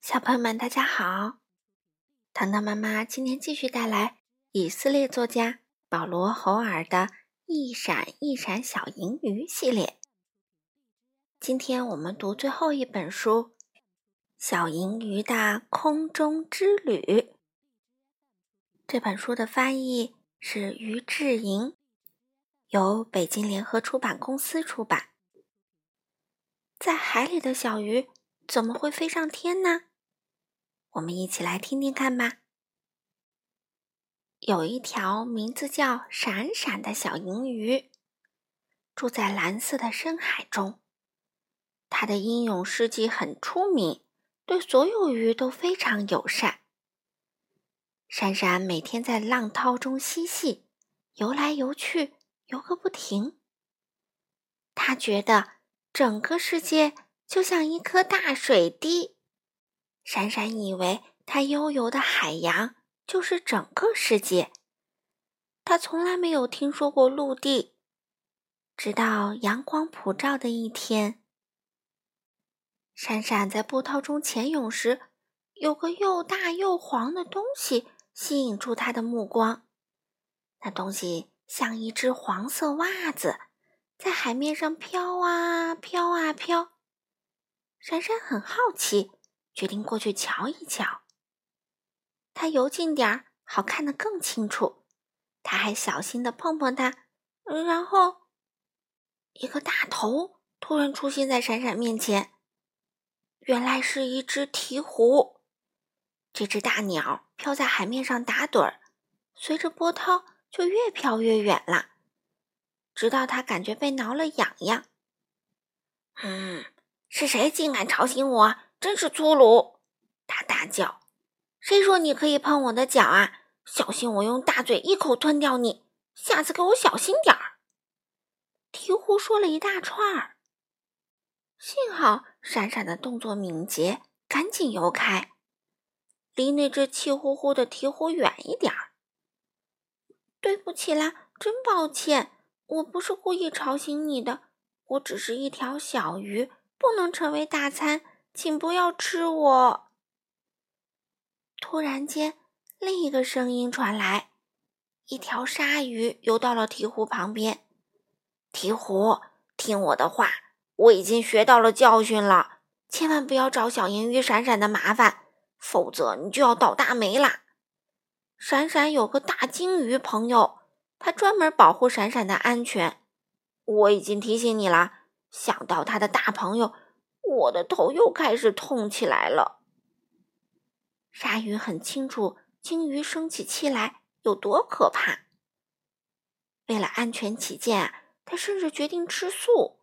小朋友们，大家好！糖糖妈妈今天继续带来以色列作家保罗·侯尔的《一闪一闪小银鱼》系列。今天我们读最后一本书《小银鱼的空中之旅》。这本书的翻译是于志莹，由北京联合出版公司出版。在海里的小鱼怎么会飞上天呢？我们一起来听听看吧。有一条名字叫闪闪的小银鱼，住在蓝色的深海中。它的英勇事迹很出名，对所有鱼都非常友善。闪闪每天在浪涛中嬉戏，游来游去，游个不停。他觉得整个世界就像一颗大水滴。闪闪以为，它悠游的海洋就是整个世界。他从来没有听说过陆地，直到阳光普照的一天，闪闪在波涛中潜泳时，有个又大又黄的东西吸引住他的目光。那东西像一只黄色袜子，在海面上飘啊飘啊飘。闪闪很好奇。决定过去瞧一瞧。他游近点儿，好看得更清楚。他还小心地碰碰它，然后，一个大头突然出现在闪闪面前。原来是一只鹈鹕。这只大鸟飘在海面上打盹儿，随着波涛就越飘越远了，直到它感觉被挠了痒痒。嗯，是谁竟敢吵醒我？真是粗鲁！他大叫：“谁说你可以碰我的脚啊？小心我用大嘴一口吞掉你！下次给我小心点儿！”鹈鹕说了一大串儿。幸好闪闪的动作敏捷，赶紧游开，离那只气呼呼的鹈鹕远一点儿。对不起啦，真抱歉，我不是故意吵醒你的，我只是一条小鱼，不能成为大餐。请不要吃我！突然间，另一个声音传来，一条鲨鱼游到了鹈鹕旁边。鹈鹕，听我的话，我已经学到了教训了，千万不要找小银鱼闪闪的麻烦，否则你就要倒大霉啦！闪闪有个大鲸鱼朋友，他专门保护闪闪的安全。我已经提醒你了，想到他的大朋友。我的头又开始痛起来了。鲨鱼很清楚鲸鱼生起气来有多可怕，为了安全起见，他甚至决定吃素。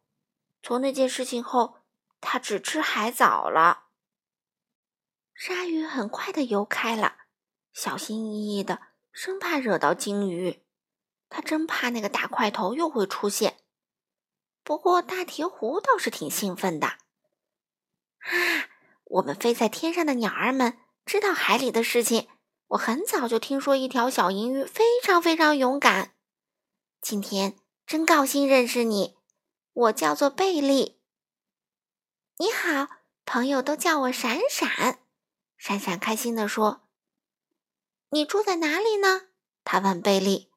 从那件事情后，他只吃海藻了。鲨鱼很快的游开了，小心翼翼的，生怕惹到鲸鱼。他真怕那个大块头又会出现。不过大鹈鹕倒是挺兴奋的。啊！我们飞在天上的鸟儿们知道海里的事情。我很早就听说一条小银鱼非常非常勇敢。今天真高兴认识你，我叫做贝利。你好，朋友都叫我闪闪。闪闪开心地说：“你住在哪里呢？”他问贝利：“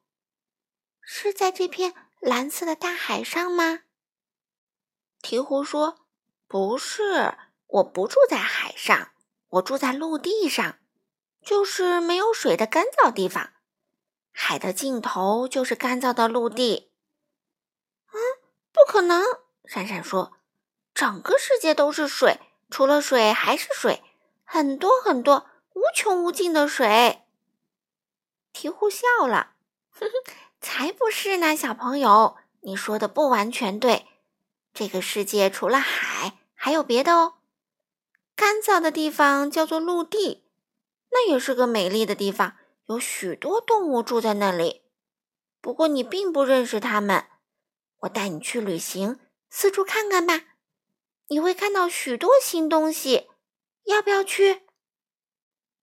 是在这片蓝色的大海上吗？”鹈鹕说：“不是。”我不住在海上，我住在陆地上，就是没有水的干燥地方。海的尽头就是干燥的陆地。嗯，不可能！闪闪说：“整个世界都是水，除了水还是水，很多很多，无穷无尽的水。”鹈鹕笑了：“哼哼，才不是呢，小朋友，你说的不完全对。这个世界除了海，还有别的哦。”干燥的地方叫做陆地，那也是个美丽的地方，有许多动物住在那里。不过你并不认识它们，我带你去旅行，四处看看吧。你会看到许多新东西，要不要去？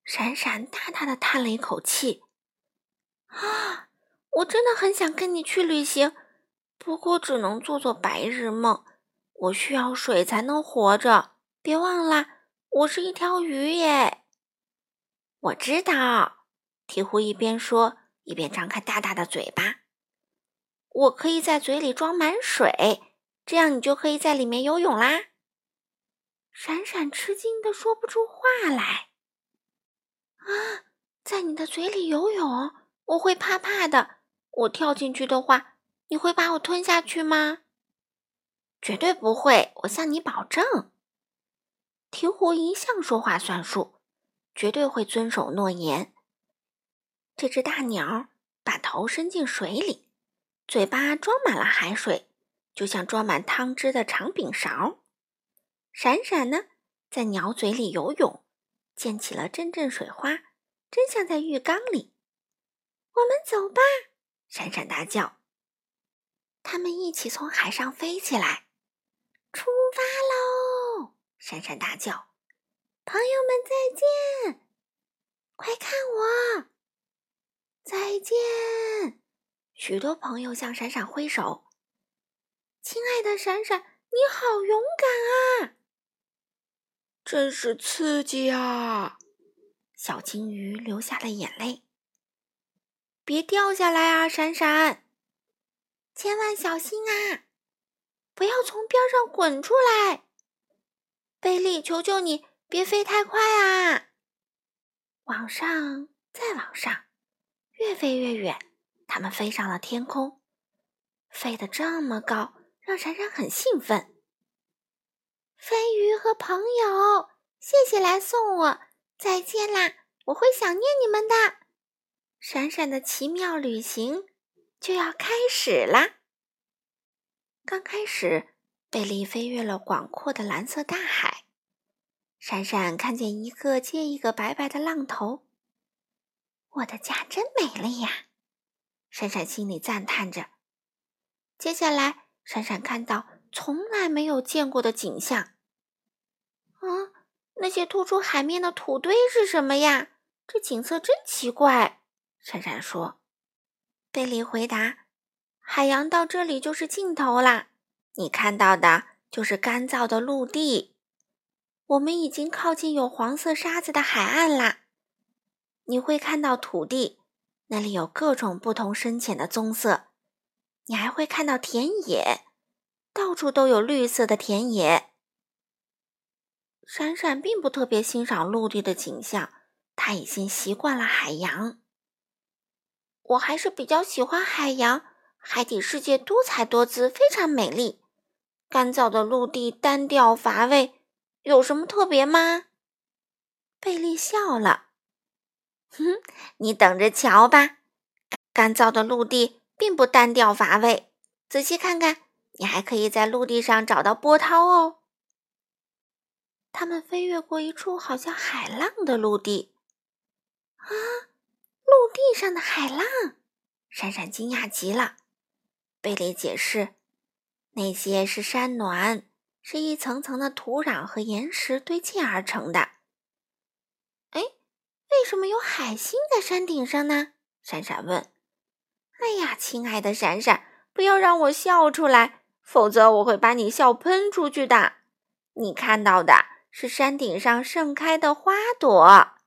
闪闪大大的叹了一口气：“啊，我真的很想跟你去旅行，不过只能做做白日梦。我需要水才能活着，别忘了。”我是一条鱼耶。我知道。鹈鹕一边说，一边张开大大的嘴巴。我可以在嘴里装满水，这样你就可以在里面游泳啦。闪闪吃惊的说不出话来。啊，在你的嘴里游泳，我会怕怕的。我跳进去的话，你会把我吞下去吗？绝对不会，我向你保证。鹈鹕一向说话算数，绝对会遵守诺言。这只大鸟把头伸进水里，嘴巴装满了海水，就像装满汤汁的长柄勺。闪闪呢，在鸟嘴里游泳，溅起了阵阵水花，真像在浴缸里。我们走吧！闪闪大叫。他们一起从海上飞起来，出发！闪闪大叫：“朋友们再见！快看我！再见！”许多朋友向闪闪挥手。亲爱的闪闪，你好勇敢啊！真是刺激啊！小金鱼流下了眼泪。别掉下来啊，闪闪！千万小心啊！不要从边上滚出来。贝利，求求你，别飞太快啊！往上，再往上，越飞越远，他们飞上了天空，飞得这么高，让闪闪很兴奋。飞鱼和朋友，谢谢来送我，再见啦！我会想念你们的。闪闪的奇妙旅行就要开始啦！刚开始，贝利飞越了广阔的蓝色大海，闪闪看见一个接一个白白的浪头。我的家真美丽呀！闪闪心里赞叹着。接下来，闪闪看到从来没有见过的景象。啊，那些突出海面的土堆是什么呀？这景色真奇怪。闪闪说：“贝利回答，海洋到这里就是尽头啦。你看到的就是干燥的陆地。我们已经靠近有黄色沙子的海岸啦。你会看到土地，那里有各种不同深浅的棕色。你还会看到田野，到处都有绿色的田野。”闪闪并不特别欣赏陆地的景象，他已经习惯了海洋。我还是比较喜欢海洋，海底世界多彩多姿，非常美丽。干燥的陆地单调乏味，有什么特别吗？贝利笑了，哼，你等着瞧吧。干燥的陆地并不单调乏味，仔细看看，你还可以在陆地上找到波涛哦。他们飞越过一处好像海浪的陆地，啊，陆地上的海浪！闪闪惊讶极了。贝利解释：“那些是山峦，是一层层的土壤和岩石堆砌而成的。”哎，为什么有海星在山顶上呢？闪闪问。“哎呀，亲爱的闪闪，不要让我笑出来，否则我会把你笑喷出去的。你看到的。”是山顶上盛开的花朵。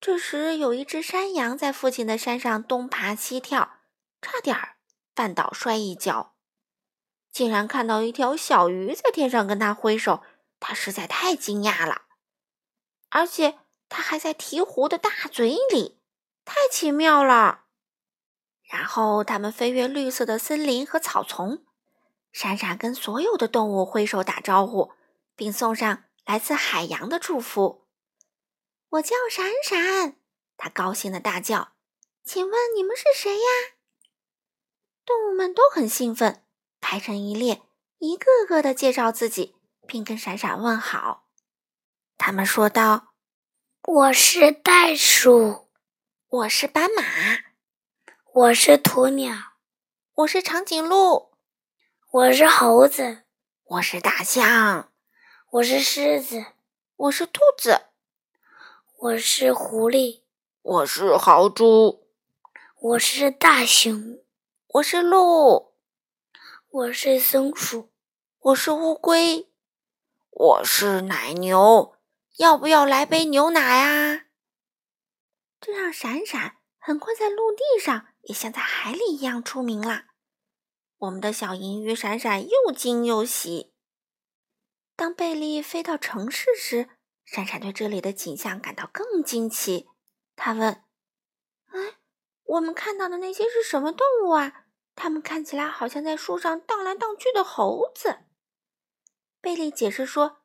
这时，有一只山羊在附近的山上东爬西跳，差点绊倒摔一跤。竟然看到一条小鱼在天上跟他挥手，他实在太惊讶了。而且，它还在鹈鹕的大嘴里，太奇妙了。然后，他们飞越绿色的森林和草丛，闪闪跟所有的动物挥手打招呼。并送上来自海洋的祝福。我叫闪闪，他高兴的大叫：“请问你们是谁呀？”动物们都很兴奋，排成一列，一个个的介绍自己，并跟闪闪问好。他们说道：“我是袋鼠，我是斑马，我是鸵鸟，我是长颈鹿，我是猴子，我是大象。”我是狮子，我是兔子，我是狐狸，我是豪猪，我是大熊，我是鹿，我是松鼠，我是乌龟，我是奶牛，要不要来杯牛奶啊？这让闪闪很快在陆地上也像在海里一样出名了。我们的小银鱼闪闪又惊又喜。当贝利飞到城市时，闪闪对这里的景象感到更惊奇。他问：“哎，我们看到的那些是什么动物啊？它们看起来好像在树上荡来荡去的猴子。”贝利解释说：“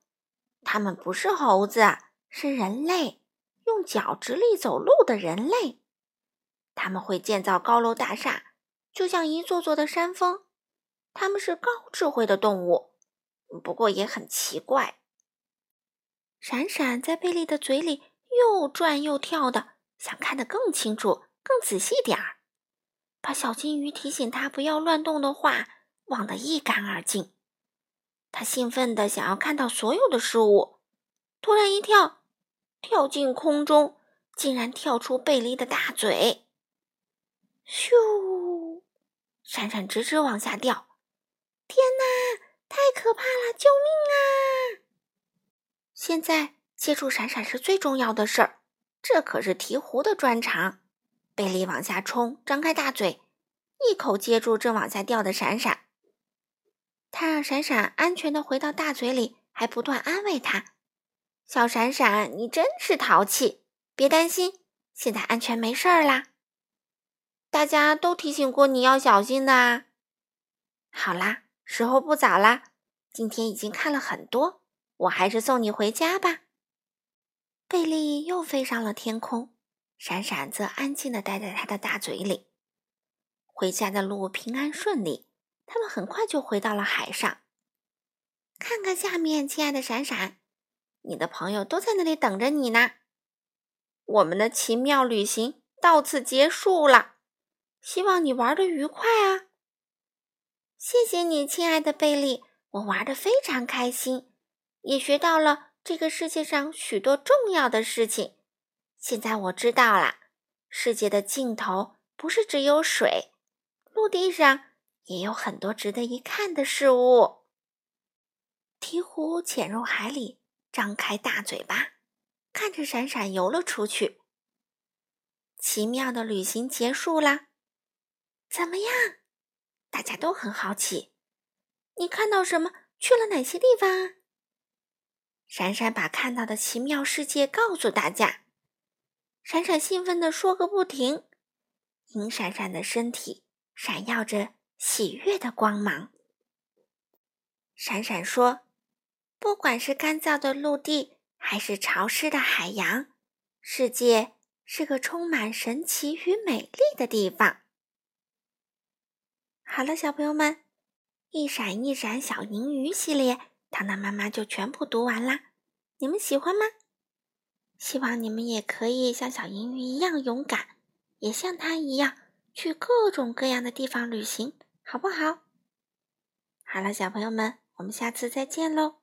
他们不是猴子，是人类，用脚直立走路的人类。他们会建造高楼大厦，就像一座座的山峰。他们是高智慧的动物，不过也很奇怪。”闪闪在贝利的嘴里又转又跳的，想看得更清楚、更仔细点儿，把小金鱼提醒他不要乱动的话忘得一干二净。他兴奋地想要看到所有的事物，突然一跳，跳进空中，竟然跳出贝利的大嘴！咻！闪闪直直往下掉。天哪，太可怕了！救命啊！现在接住闪闪是最重要的事儿，这可是鹈鹕的专长。贝利往下冲，张开大嘴，一口接住正往下掉的闪闪。他让闪闪安全的回到大嘴里，还不断安慰他：“小闪闪，你真是淘气！别担心，现在安全没事儿啦。大家都提醒过你要小心的啊。好啦，时候不早啦，今天已经看了很多，我还是送你回家吧。”贝利又飞上了天空，闪闪则安静的待在他的大嘴里。回家的路平安顺利。他们很快就回到了海上。看看下面，亲爱的闪闪，你的朋友都在那里等着你呢。我们的奇妙旅行到此结束了，希望你玩的愉快啊！谢谢你，亲爱的贝利，我玩的非常开心，也学到了这个世界上许多重要的事情。现在我知道了，世界的尽头不是只有水，陆地上。也有很多值得一看的事物。鹈鹕潜入海里，张开大嘴巴，看着闪闪游了出去。奇妙的旅行结束了，怎么样？大家都很好奇。你看到什么？去了哪些地方？闪闪把看到的奇妙世界告诉大家。闪闪兴奋地说个不停，银闪闪的身体闪耀着。喜悦的光芒。闪闪说：“不管是干燥的陆地，还是潮湿的海洋，世界是个充满神奇与美丽的地方。”好了，小朋友们，一闪一闪小银鱼系列，糖糖妈妈就全部读完啦。你们喜欢吗？希望你们也可以像小银鱼一样勇敢，也像它一样去各种各样的地方旅行。好不好？好了，小朋友们，我们下次再见喽。